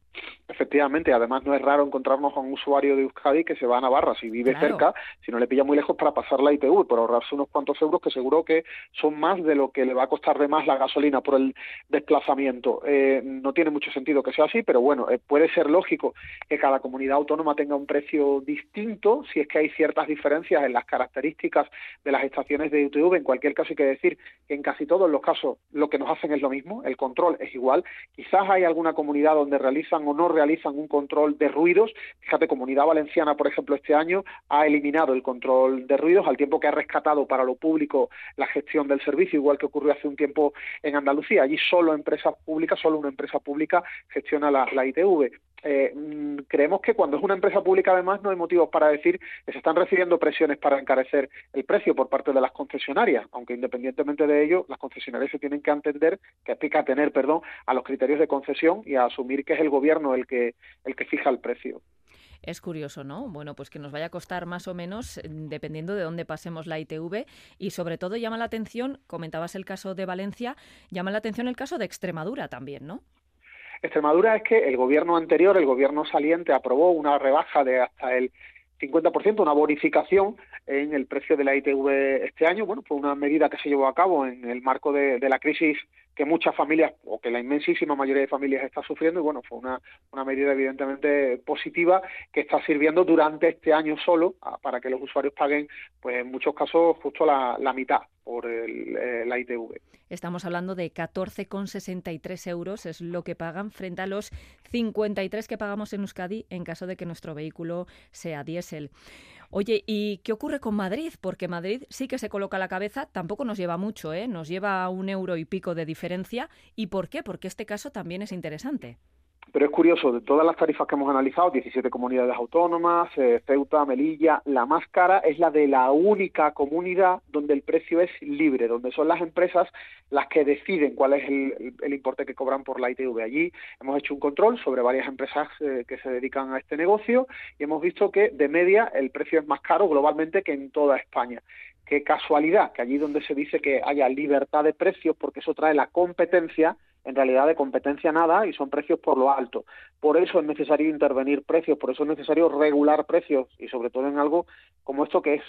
Efectivamente, además no es raro encontrarnos a un usuario de Euskadi que se va a Navarra si vive cerca, si no le pilla muy lejos para pasar la ITV, por ahorrarse unos cuantos euros que seguro que son más de lo que le va a costar de más la gasolina por el desplazamiento. Eh, no tiene mucho sentido que sea así, pero bueno, eh, puede ser lógico que cada comunidad autónoma tenga un precio distinto si es que hay ciertas diferencias en las características de las estaciones de ITV. En cualquier caso hay que decir que en casi todos los casos lo que nos hacen es lo mismo, el control es igual. Quizás hay alguna comunidad donde realizan o no realizan un control de ruidos. Fíjate, Comunidad Valenciana, por ejemplo, este año ha eliminado el control de ruidos al tiempo que ha rescatado para lo público la gestión del servicio, igual que ocurrió hace un tiempo en Andalucía. Allí solo empresas públicas, solo una empresa pública gestiona la, la ITV. Eh, mm, creemos que cuando es una empresa pública además no hay motivos para decir que se están recibiendo presiones para encarecer el precio por parte de las concesionarias, aunque independientemente de ello las concesionarias se tienen que entender que explica tener, perdón, a los criterios de concesión y a asumir que es el gobierno el que el que fija el precio. Es curioso, ¿no? Bueno, pues que nos vaya a costar más o menos eh, dependiendo de dónde pasemos la ITV y sobre todo llama la atención, comentabas el caso de Valencia, llama la atención el caso de Extremadura también, ¿no? Extremadura es que el gobierno anterior, el gobierno saliente, aprobó una rebaja de hasta el 50%, una bonificación en el precio de la ITV este año. Bueno, fue una medida que se llevó a cabo en el marco de, la crisis que muchas familias, o que la inmensísima mayoría de familias está sufriendo, y bueno, fue una, una medida evidentemente positiva que está sirviendo durante este año solo para que los usuarios paguen, pues en muchos casos, justo la, la mitad por el, eh, la ITV. Estamos hablando de 14,63 euros, es lo que pagan frente a los 53 que pagamos en Euskadi en caso de que nuestro vehículo sea diésel. Oye, ¿y qué ocurre con Madrid? Porque Madrid sí que se coloca la cabeza, tampoco nos lleva mucho, ¿eh? Nos lleva un euro y pico de diferencia. ¿Y por qué? Porque este caso también es interesante. Pero es curioso, de todas las tarifas que hemos analizado, 17 comunidades autónomas, eh, Ceuta, Melilla, la más cara es la de la única comunidad donde el precio es libre, donde son las empresas las que deciden cuál es el, importe que cobran por la ITV. Allí hemos hecho un control sobre varias empresas eh, que se dedican a este negocio y hemos visto que de media el precio es más caro globalmente que en toda España qué casualidad que allí donde se dice que haya libertad de precios, porque eso trae la competencia, en realidad de competencia nada y son precios por lo alto. Por eso es necesario intervenir precios, por eso es necesario regular precios y sobre todo en algo como esto que es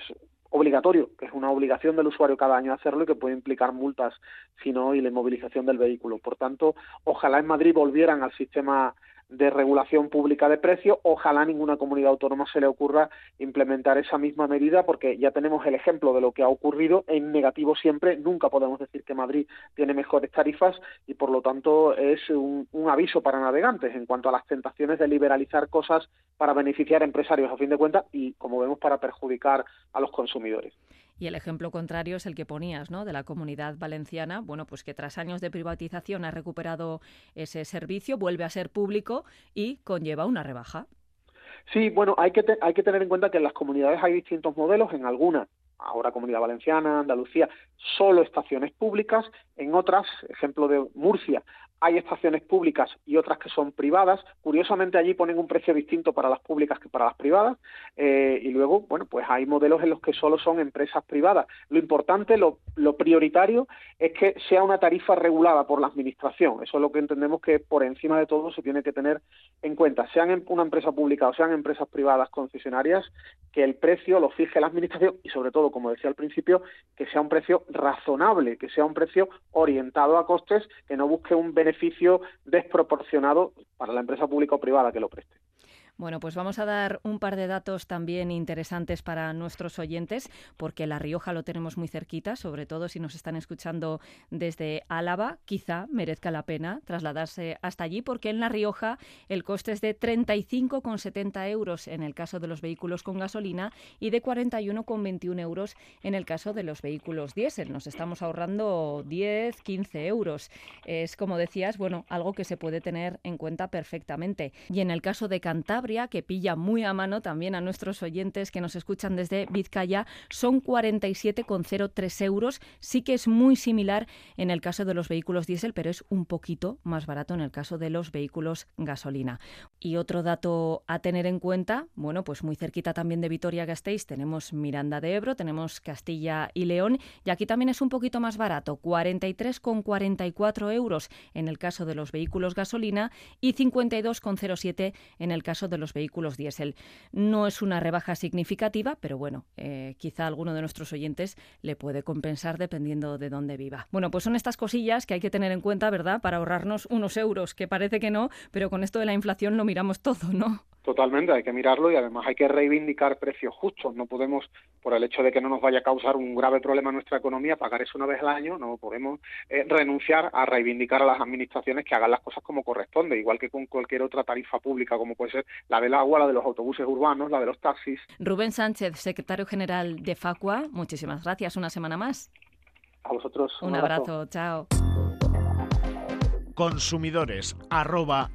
obligatorio, que es una obligación del usuario cada año hacerlo y que puede implicar multas si no y la inmovilización del vehículo. Por tanto, ojalá en Madrid volvieran al sistema de regulación pública de precios. Ojalá ninguna comunidad autónoma se le ocurra implementar esa misma medida porque ya tenemos el ejemplo de lo que ha ocurrido en negativo siempre. Nunca podemos decir que Madrid tiene mejores tarifas y por lo tanto es un, un aviso para navegantes en cuanto a las tentaciones de liberalizar cosas para beneficiar a empresarios a fin de cuentas y como vemos para perjudicar a los consumidores. Y el ejemplo contrario es el que ponías, ¿no? De la comunidad valenciana, bueno, pues que tras años de privatización ha recuperado ese servicio, vuelve a ser público y conlleva una rebaja. Sí, bueno, hay que, hay que tener en cuenta que en las comunidades hay distintos modelos, en algunas ahora Comunidad Valenciana, Andalucía, solo estaciones públicas, en otras, ejemplo de Murcia, hay estaciones públicas y otras que son privadas. Curiosamente allí ponen un precio distinto para las públicas que para las privadas. Eh, y luego, bueno, pues hay modelos en los que solo son empresas privadas. Lo importante, lo, lo, prioritario es que sea una tarifa regulada por la administración. Eso es lo que entendemos que por encima de todo se tiene que tener en cuenta. Sean una empresa pública o sean empresas privadas concesionarias, que el precio lo fije la administración y sobre todo, como decía al principio, que sea un precio razonable, que sea un precio orientado a costes, que no busque un beneficio desproporcionado para la empresa pública o privada que lo preste. Bueno, pues vamos a dar un par de datos también interesantes para nuestros oyentes, porque La Rioja lo tenemos muy cerquita, sobre todo si nos están escuchando desde Álava, quizá merezca la pena trasladarse hasta allí, porque en La Rioja el coste es de 35,70 euros en el caso de los vehículos con gasolina y de 41,21 euros en el caso de los vehículos diésel. Nos estamos ahorrando 10, 15 euros. Es, como decías, bueno, algo que se puede tener en cuenta perfectamente. Y en el caso de Cantabria, que pilla muy a mano también a nuestros oyentes que nos escuchan desde Vizcaya, son 47,03 euros. Sí que es muy similar en el caso de los vehículos diésel, pero es un poquito más barato en el caso de los vehículos gasolina. Y otro dato a tener en cuenta, bueno, pues muy cerquita también de Vitoria-Gasteiz tenemos Miranda de Ebro, tenemos Castilla y León, y aquí también es un poquito más barato, 43,44 euros en el caso de los vehículos gasolina y 52,07 en el caso de los vehículos diésel. No es una rebaja significativa, pero bueno, eh, quizá alguno de nuestros oyentes le puede compensar dependiendo de dónde viva. Bueno, pues son estas cosillas que hay que tener en cuenta, ¿verdad? Para ahorrarnos unos euros, que parece que no, pero con esto de la inflación lo miramos todo, ¿no? Totalmente, hay que mirarlo y además hay que reivindicar precios justos. No podemos, por el hecho de que no nos vaya a causar un grave problema en nuestra economía, pagar eso una vez al año, no podemos eh, renunciar a reivindicar a las administraciones que hagan las cosas como corresponde, igual que con cualquier otra tarifa pública, como puede ser la del agua, la de los autobuses urbanos, la de los taxis. Rubén Sánchez, secretario general de Facua, muchísimas gracias. Una semana más. A vosotros. Un, abrazo. chao consumidores arroba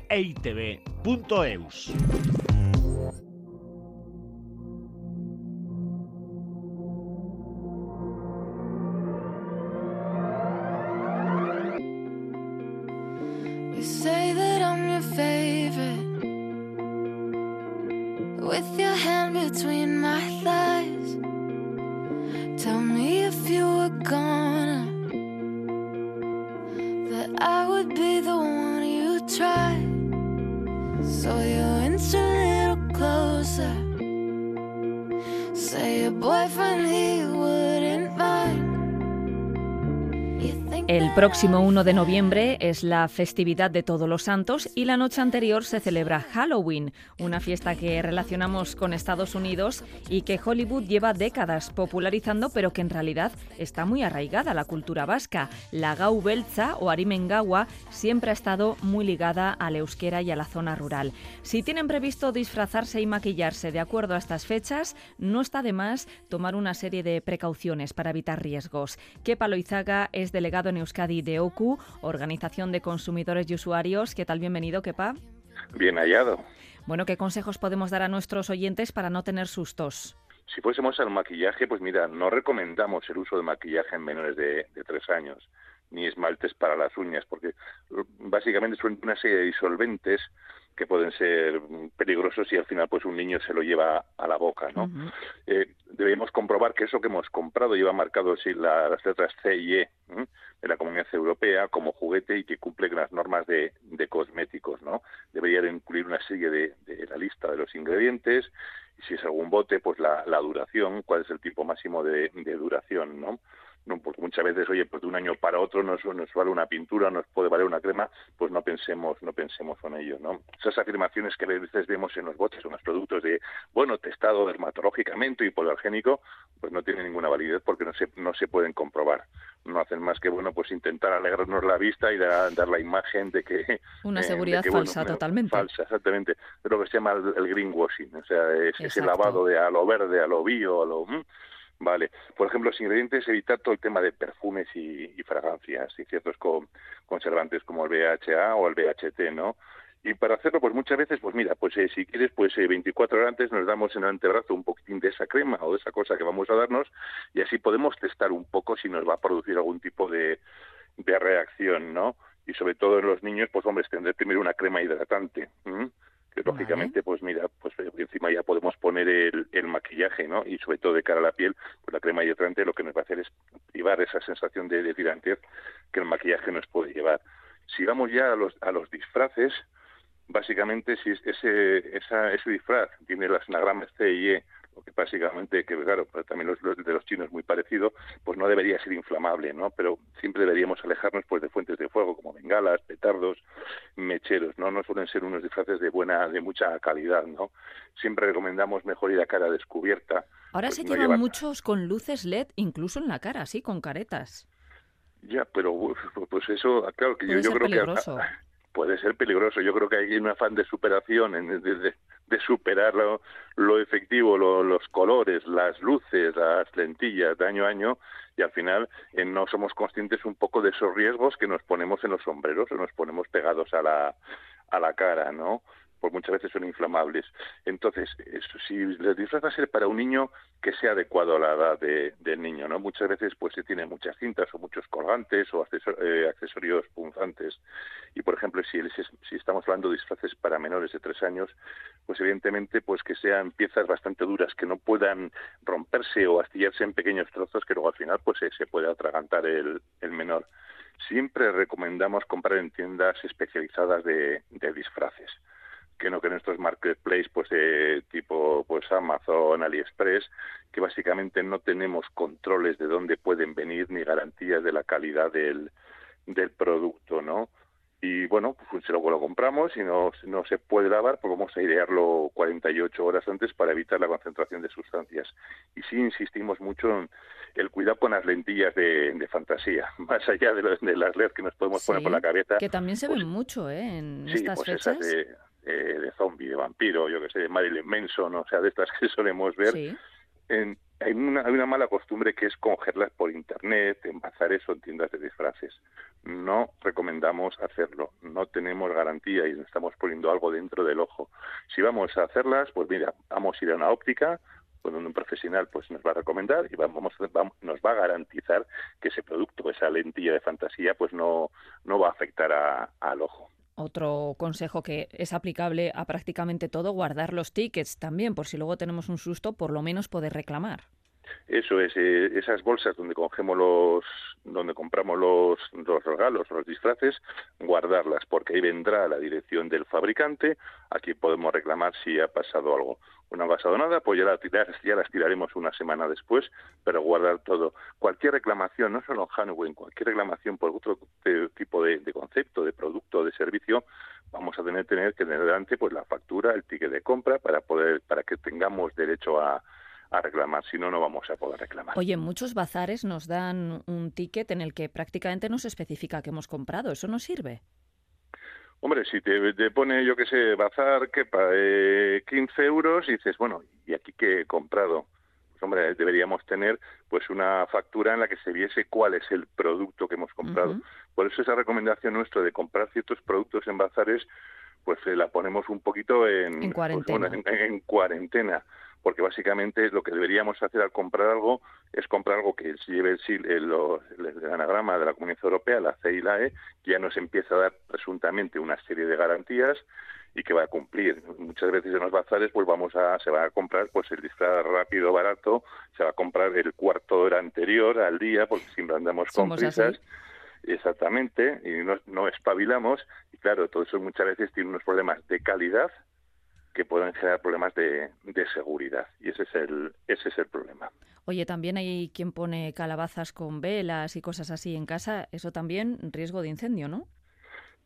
próximo 1 de noviembre es la festividad de Todos los Santos y la noche anterior se celebra Halloween, una fiesta que relacionamos con Estados Unidos y que Hollywood lleva décadas popularizando, pero que en realidad está muy arraigada a la cultura vasca. La Gau Belza o Arimengawa siempre ha estado muy ligada al euskera y a la zona rural. Si tienen previsto disfrazarse y maquillarse de acuerdo a estas fechas, no está de más tomar una serie de precauciones para evitar riesgos. Kepa Loizaga es delegado en Euskadi de OCU, Organización de Consumidores y Usuarios. ¿Qué tal? Bienvenido, Kepa. Bien hallado. Bueno, ¿qué consejos podemos dar a nuestros oyentes para no tener sustos? Si fuésemos al maquillaje, pues mira, no recomendamos el uso de maquillaje en menores de, de tres años, ni esmaltes para las uñas, porque básicamente son una serie de disolventes que pueden ser peligrosos y al final pues un niño se lo lleva a la boca, ¿no? Eh, debemos comprobar que eso que hemos comprado lleva marcado así las letras C y E de la Comunidad Europea como juguete y que cumple con las normas de, cosméticos, ¿no? Debería de incluir una serie de, de, la lista de los ingredientes y si es algún bote, pues la, duración, cuál es el tiempo máximo de, de duración, ¿no? No porque muchas veces oye pues de un año para otro nos, nos vale una pintura nos puede valer una crema pues no pensemos no pensemos en ello no esas afirmaciones que a veces vemos en los botes o en los productos de bueno testado dermatológicamente y hipoalergénico pues no tienen ninguna validez porque no se no se pueden comprobar. No hacen más que bueno pues intentar alegrarnos la vista y dar, la imagen de que una eh, seguridad falsa totalmente. falsa exactamente. De lo que se llama el, greenwashing o sea es ese lavado de a lo verde a lo bio a lo Vale. Por ejemplo, los ingredientes, evitar todo el tema de perfumes y, fragancias y ciertos conservantes como el BHA o el BHT, ¿no? Y para hacerlo, pues muchas veces, pues mira, pues eh, si quieres, pues 24 eh, horas antes nos damos en el antebrazo un poquitín de esa crema o de esa cosa que vamos a darnos y así podemos testar un poco si nos va a producir algún tipo de, de reacción, ¿no? y sobre todo en los niños, pues hombre, tendré primero una crema hidratante. Que lógicamente pues mira pues encima ya podemos poner el, el, maquillaje no y sobre todo de cara a la piel pues la crema hidratante lo que nos va a hacer es privar esa sensación de, de tirantez que el maquillaje nos puede llevar. Si vamos ya a los a los disfraces básicamente si ese esa, ese disfraz tiene las anagramas C y E lo que básicamente, que claro, pues también los, de los chinos muy parecido, pues no debería ser inflamable, ¿no? Pero siempre deberíamos alejarnos pues de fuentes de fuego como bengalas, petardos, mecheros, ¿no? No suelen ser unos disfraces de buena, de mucha calidad, ¿no? Siempre recomendamos mejor ir a cara descubierta. Ahora pues se llevan muchos con luces LED, incluso en la cara, sí, con caretas. Ya, pero pues eso, claro, que yo, yo creo que puede ser peligroso. Yo creo que hay un afán de superación, en, de, de, superar lo, efectivo, los colores, las luces, las lentillas de año a año, y al final eh, no somos conscientes un poco de esos riesgos que nos ponemos en los sombreros o nos ponemos pegados a la, a la cara, ¿no? Pues muchas veces son inflamables. Entonces, si el disfraz va a ser para un niño que sea adecuado a la edad del niño, ¿no? Muchas veces pues se tienen muchas cintas o muchos colgantes o eh, accesorios punzantes. Y por ejemplo, si, si estamos hablando de disfraces para menores de tres años, pues evidentemente pues que sean piezas bastante duras, que no puedan romperse o astillarse en pequeños trozos que luego al final pues se, puede atragantar el, el menor. Siempre recomendamos comprar en tiendas especializadas de disfraces que no que en estos marketplaces pues eh, tipo pues Amazon, AliExpress, que básicamente no tenemos controles de dónde pueden venir ni garantías de la calidad del, del producto, ¿no? Y bueno, pues luego lo compramos y no, no se puede lavar, pues vamos a airearlo 48 horas antes para evitar la concentración de sustancias. Y sí insistimos mucho en el cuidado con las lentillas de, fantasía, más allá de, de, las LED que nos podemos poner por la cabeza. Que también se ven pues mucho, ¿eh? En estas pues fechas. de, eh, de zombie, de vampiro, yo que sé, de Marilyn Manson, o sea, de estas que solemos ver. En, hay, una, hay una mala costumbre que es congelarlas por internet, en bazares o en tiendas de disfraces. No recomendamos hacerlo, no tenemos garantía y estamos poniendo algo dentro del ojo. Si vamos a hacerlas, pues mira, vamos a ir a una óptica, donde un profesional pues nos va a recomendar y vamos, vamos, nos va a garantizar que ese producto, esa lentilla de fantasía, pues no, no va a afectar al ojo. Otro consejo que es aplicable a prácticamente todo, guardar los tickets también, por si luego tenemos un susto, por lo menos poder reclamar. Eso es, eh, esas bolsas donde cogemos los, donde compramos los, los regalos, los disfraces, guardarlas, porque ahí vendrá la dirección del fabricante, aquí podemos reclamar si ha pasado algo. O no ha pasado nada, pues ya, ya las tiraremos una semana después, pero guardar todo. Cualquier reclamación, no solo en cualquier reclamación por otro tipo de, concepto, de producto, de servicio, vamos a tener, tener que tener delante pues la factura, el ticket de compra para poder, para que tengamos derecho a, a reclamar, si no, no vamos a poder reclamar. Oye, muchos bazares nos dan un ticket en el que prácticamente no se especifica que hemos comprado, ¿eso no sirve? Hombre, si te, pone, yo qué sé, bazar, que eh, 15 euros y dices, bueno, ¿y aquí qué he comprado? Pues hombre, deberíamos tener pues una factura en la que se viese cuál es el producto que hemos comprado. Por eso esa recomendación nuestra de comprar ciertos productos en bazares, pues eh, la ponemos un poquito en, en cuarentena. Pues, en cuarentena porque básicamente lo que deberíamos hacer al comprar algo es comprar algo que lleve el, el, anagrama de la Comunidad Europea, la C y la E, que ya nos empieza a dar presuntamente una serie de garantías y que va a cumplir. Muchas veces en los bazares pues vamos a, se va a comprar pues el disfraz rápido, barato, se va a comprar el cuarto hora anterior al día, porque siempre andamos con prisas. Exactamente, y no, no espabilamos, y claro, todo eso muchas veces tiene unos problemas de calidad que pueden generar problemas de, de, seguridad. Y ese es el ese es el problema. Oye, también hay quien pone calabazas con velas y cosas así en casa, eso también riesgo de incendio, ¿no?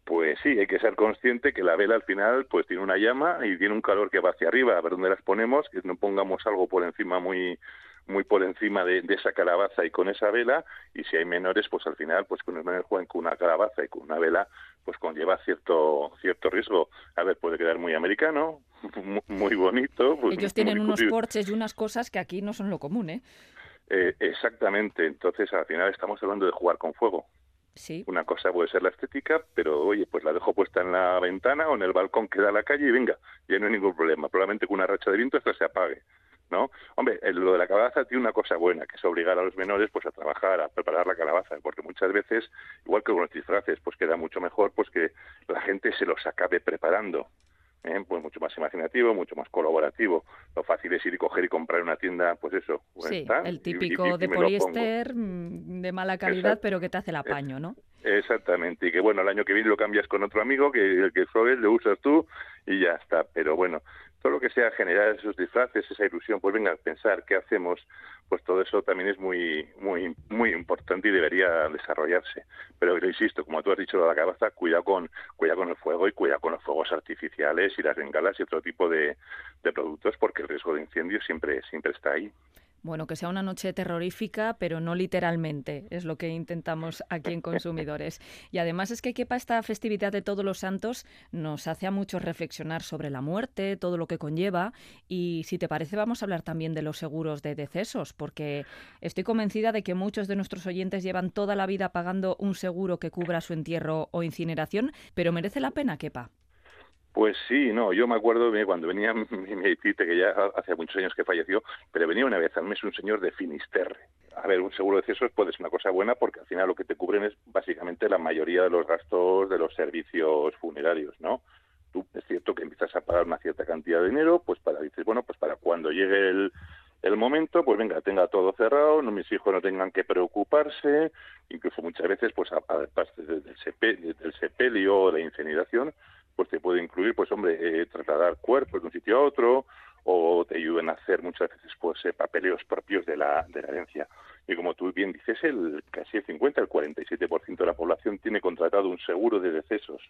Pues sí, hay que ser consciente que la vela al final pues tiene una llama y tiene un calor que va hacia arriba, a ver dónde las ponemos, que no pongamos algo por encima muy muy por encima de, esa calabaza y con esa vela. Y si hay menores pues al final pues con los menores juegan con una calabaza y con una vela pues conlleva cierto cierto riesgo. A ver puede quedar muy americano muy bonito pues, ellos tienen unos porches y unas cosas que aquí no son lo común eh eh, exactamente, entonces al final estamos hablando de jugar con fuego. Sí. Una cosa puede ser la estética, pero oye, pues la dejo puesta en la ventana o en el balcón que da a la calle y venga, ya no hay ningún problema. Probablemente con una racha de viento hasta se apague ¿no? Hombre, lo de la calabaza tiene una cosa buena, que es obligar a los menores pues a trabajar, a preparar la calabaza, porque muchas veces, igual que con los disfraces, pues queda mucho mejor pues que la gente se los acabe preparando. ¿Eh? pues mucho más imaginativo, mucho más colaborativo. Lo fácil es ir y coger y comprar una tienda, pues eso. Pues sí, el típico de poliéster mm, de mala calidad, pero que te hace el apaño, ¿no? Exactamente, y que bueno, el año que viene lo cambias con otro amigo, que el que es lo usas tú y ya está. Pero bueno, todo lo que sea generar esos disfraces, esa ilusión, pues venga, a pensar qué hacemos, pues todo eso también es muy muy muy importante y debería desarrollarse. Pero insisto, como tú has dicho la cabeza, cuidado con cuidado con el fuego y cuidado con los fuegos artificiales y las bengalas y otro tipo de, de productos, porque el riesgo de incendio siempre siempre está ahí. Bueno, que sea una noche terrorífica, pero no literalmente, es lo que intentamos aquí en Consumidores. Y además es que quepa esta festividad de Todos los Santos nos hace a muchos reflexionar sobre la muerte, todo lo que conlleva. Y si te parece, vamos a hablar también de los seguros de decesos, porque estoy convencida de que muchos de nuestros oyentes llevan toda la vida pagando un seguro que cubra su entierro o incineración, pero merece la pena, quepa. Pues sí, no, yo me acuerdo cuando venía mi tite, que ya hace muchos años que falleció, pero venía una vez al mes un señor de Finisterre. A ver, un seguro de excesos puede ser una cosa buena porque al final lo que te cubren es básicamente la mayoría de los gastos de los servicios funerarios, ¿no? Tú es cierto que empiezas a pagar una cierta cantidad de dinero, pues para, dices, bueno, pues para cuando llegue el, momento, pues venga, tenga todo cerrado, no mis hijos no tengan que preocuparse, incluso muchas veces, pues aparte del, sepelio o la incineración, pues te puede incluir, pues hombre, eh, trasladar cuerpos de un sitio a otro o te ayuden a hacer muchas veces pues eh, papeleos propios de la, de la herencia. Y como tú bien dices, el casi el 50, el 47% de la población tiene contratado un seguro de decesos.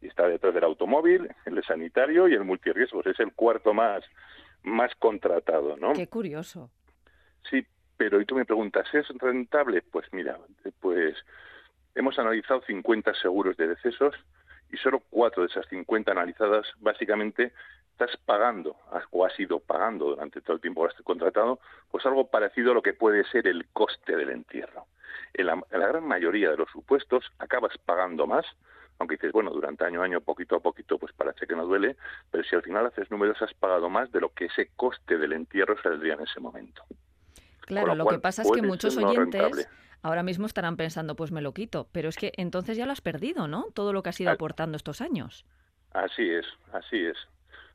Y está detrás del automóvil, el sanitario y el multirriesgos. Es el cuarto más, más contratado, ¿no? Qué curioso. Sí, pero y tú me preguntas, ¿es rentable? Pues mira, pues hemos analizado 50 seguros de decesos y solo cuatro de esas 50 analizadas básicamente estás pagando o has ido pagando durante todo el tiempo que has contratado, pues algo parecido a lo que puede ser el coste del entierro. En la, gran mayoría de los supuestos acabas pagando más, aunque dices, bueno, durante año a año, poquito a poquito, pues parece que no duele, pero si al final haces números has pagado más de lo que ese coste del entierro saldría en ese momento. Claro, lo, que pasa es que muchos oyentes ahora mismo estarán pensando, pues me lo quito, pero es que entonces ya lo has perdido, ¿no? Todo lo que has ido aportando estos años. Así es, así es.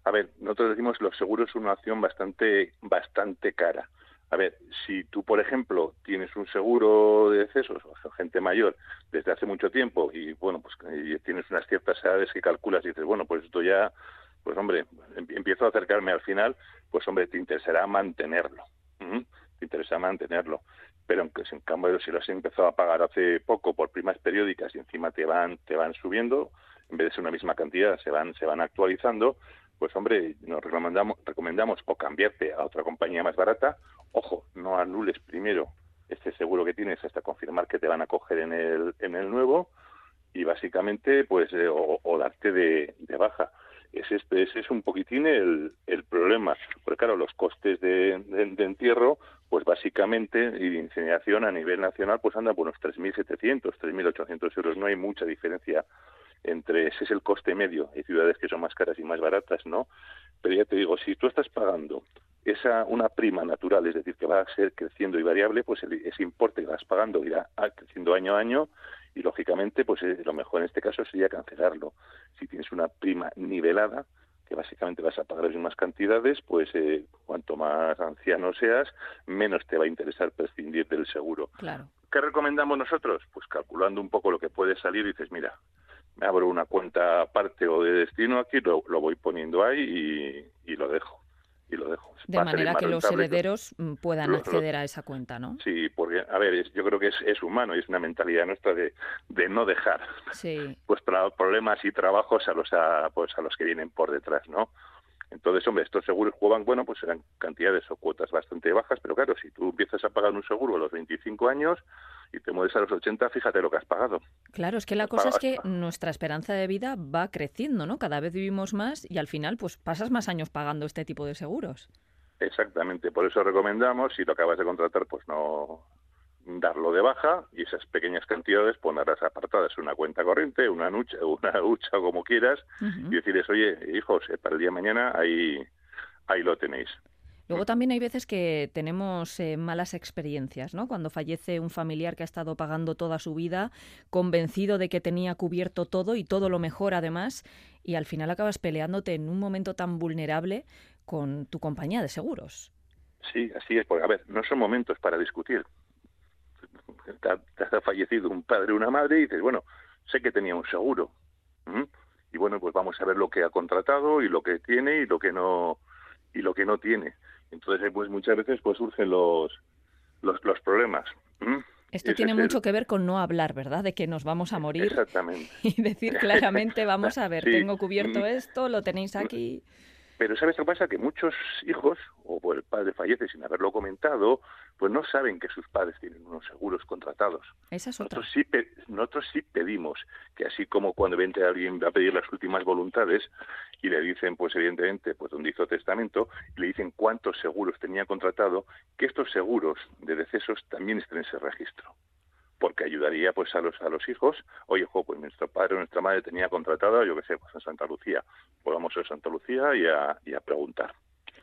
A ver, nosotros decimos los seguros son una opción bastante, bastante cara. A ver, si tú, por ejemplo, tienes un seguro de decesos o gente mayor desde hace mucho tiempo y, bueno, pues tienes unas ciertas edades que calculas y dices, bueno, pues esto ya, pues hombre, em, empiezo a acercarme al final, pues hombre, te interesará mantenerlo. Te interesa mantenerlo pero aunque en cambio si lo has empezado a pagar hace poco por primas periódicas y encima te van te van subiendo en vez de ser una misma cantidad se van se van actualizando pues hombre nos recomendamos recomendamos o cambiarte a otra compañía más barata. Ojo no anules primero este seguro que tienes hasta confirmar que te van a coger en el en el nuevo y básicamente pues eh, o, darte de, de baja ese, ese es un poquitín el, el problema. Porque claro, los costes de, de, entierro, pues básicamente, y de incineración a nivel nacional, pues andan por unos 3.700, 3.800 euros. No hay mucha diferencia entre ese es el coste medio. Hay ciudades que son más caras y más baratas, ¿no? Pero ya te digo, si tú estás pagando esa una prima natural, es decir, que va a ser creciendo y variable, pues ese importe que vas pagando irá creciendo año a año y lógicamente pues eh, lo mejor en este caso sería cancelarlo. Si tienes una prima nivelada, que básicamente vas a pagar las mismas cantidades, pues eh, cuanto más anciano seas, menos te va a interesar prescindir del seguro. Claro. ¿Qué recomendamos nosotros? Pues calculando un poco lo que puede salir, dices, mira, me abro una cuenta aparte o de destino aquí, lo, lo voy poniendo ahí y lo dejo y lo dejo. De manera que los herederos mm, puedan acceder a esa cuenta, ¿no? Sí, porque, a ver, yo creo que es, humano y es una mentalidad nuestra de, de no dejar sí. pues problemas y trabajos a los, a, pues, a los que vienen por detrás, ¿no? Entonces, hombre, estos seguros juegan, bueno, pues serán cantidades o cuotas bastante bajas, pero claro, si tú empiezas a pagar un seguro a los 25 años y te mueves a los 80, fíjate lo que has pagado. Claro, es que la cosa es que nuestra esperanza de vida va creciendo, ¿no? Cada vez vivimos más y al final, pues pasas más años pagando este tipo de seguros. Exactamente, por eso recomendamos, si lo acabas de contratar, pues no, darlo de baja y esas pequeñas cantidades ponerlas apartadas en una cuenta corriente, una nucha, una hucha, como quieras, y decirles, oye, hijos, eh, para el día de mañana ahí, ahí lo tenéis. Luego también hay veces que tenemos eh, malas experiencias, ¿no? Cuando fallece un familiar que ha estado pagando toda su vida, convencido de que tenía cubierto todo y todo lo mejor además, y al final acabas peleándote en un momento tan vulnerable con tu compañía de seguros. Sí, así es, porque a ver, no son momentos para discutir. Te ha, fallecido un padre o una madre y dices, bueno, sé que tenía un seguro. Y bueno, pues vamos a ver lo que ha contratado y lo que tiene y lo que no y lo que no tiene. Entonces, pues muchas veces pues surgen los los, los problemas. Esto tiene mucho que ver con no hablar, ¿verdad? De que nos vamos a morir. Exactamente. Y decir claramente, vamos a ver, tengo cubierto esto, lo tenéis aquí. Pero ¿sabes qué pasa? Que muchos hijos, o pues el padre fallece sin haberlo comentado, pues no saben que sus padres tienen unos seguros contratados. Esa es otra. Nosotros sí, nosotros sí pedimos que así como cuando vente alguien a pedir las últimas voluntades y le dicen, pues evidentemente, pues donde hizo testamento, y le dicen cuántos seguros tenía contratado, que estos seguros de decesos también estén en ese registro porque ayudaría pues a los a los hijos oye pues nuestro padre o nuestra madre tenía contratada yo qué sé pues en Santa Lucía pues vamos a Santa Lucía y a, y a preguntar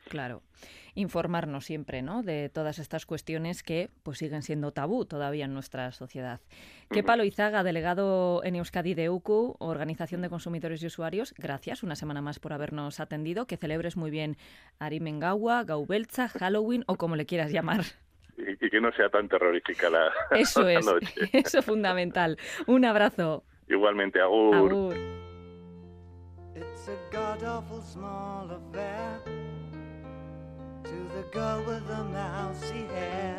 claro informarnos siempre ¿no? de todas estas cuestiones que pues siguen siendo tabú todavía en nuestra sociedad. ¿Qué palo Izaga, delegado en Euskadi de UCU, Organización de Consumidores y Usuarios, gracias una semana más por habernos atendido. Que celebres muy bien Arimengawa, Gaubelza, Halloween o como le quieras llamar y, que no sea tan terrorífica la, eso es, Eso es fundamental. Un abrazo. Igualmente, agur. agur. It's a god awful small affair to the girl with the mousy hair.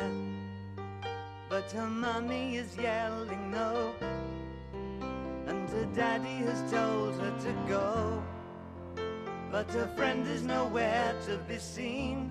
But her mummy is yelling no, and her daddy has told her to go. But her friend is nowhere to be seen.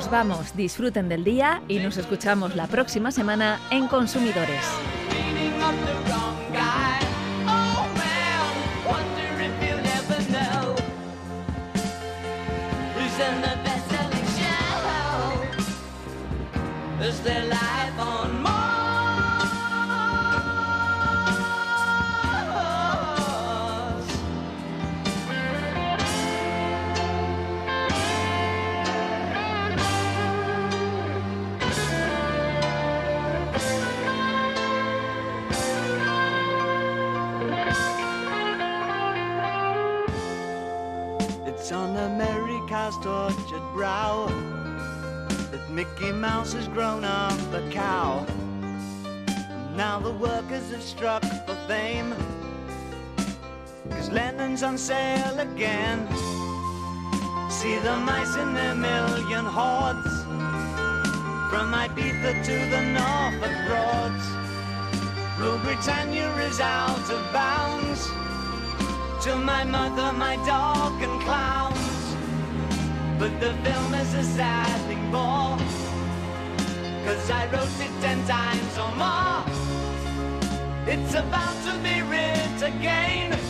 Nos vamos, disfruten del día y nos escuchamos la próxima semana en Consumidores. On sale again. See the mice in their million hordes, from Ibiza to the Norfolk Broads. Rule Britannia is out of bounds, to my mother, my dog, and clowns. But the film is a sad thing more Cause I wrote it ten times or more It's about to be writ again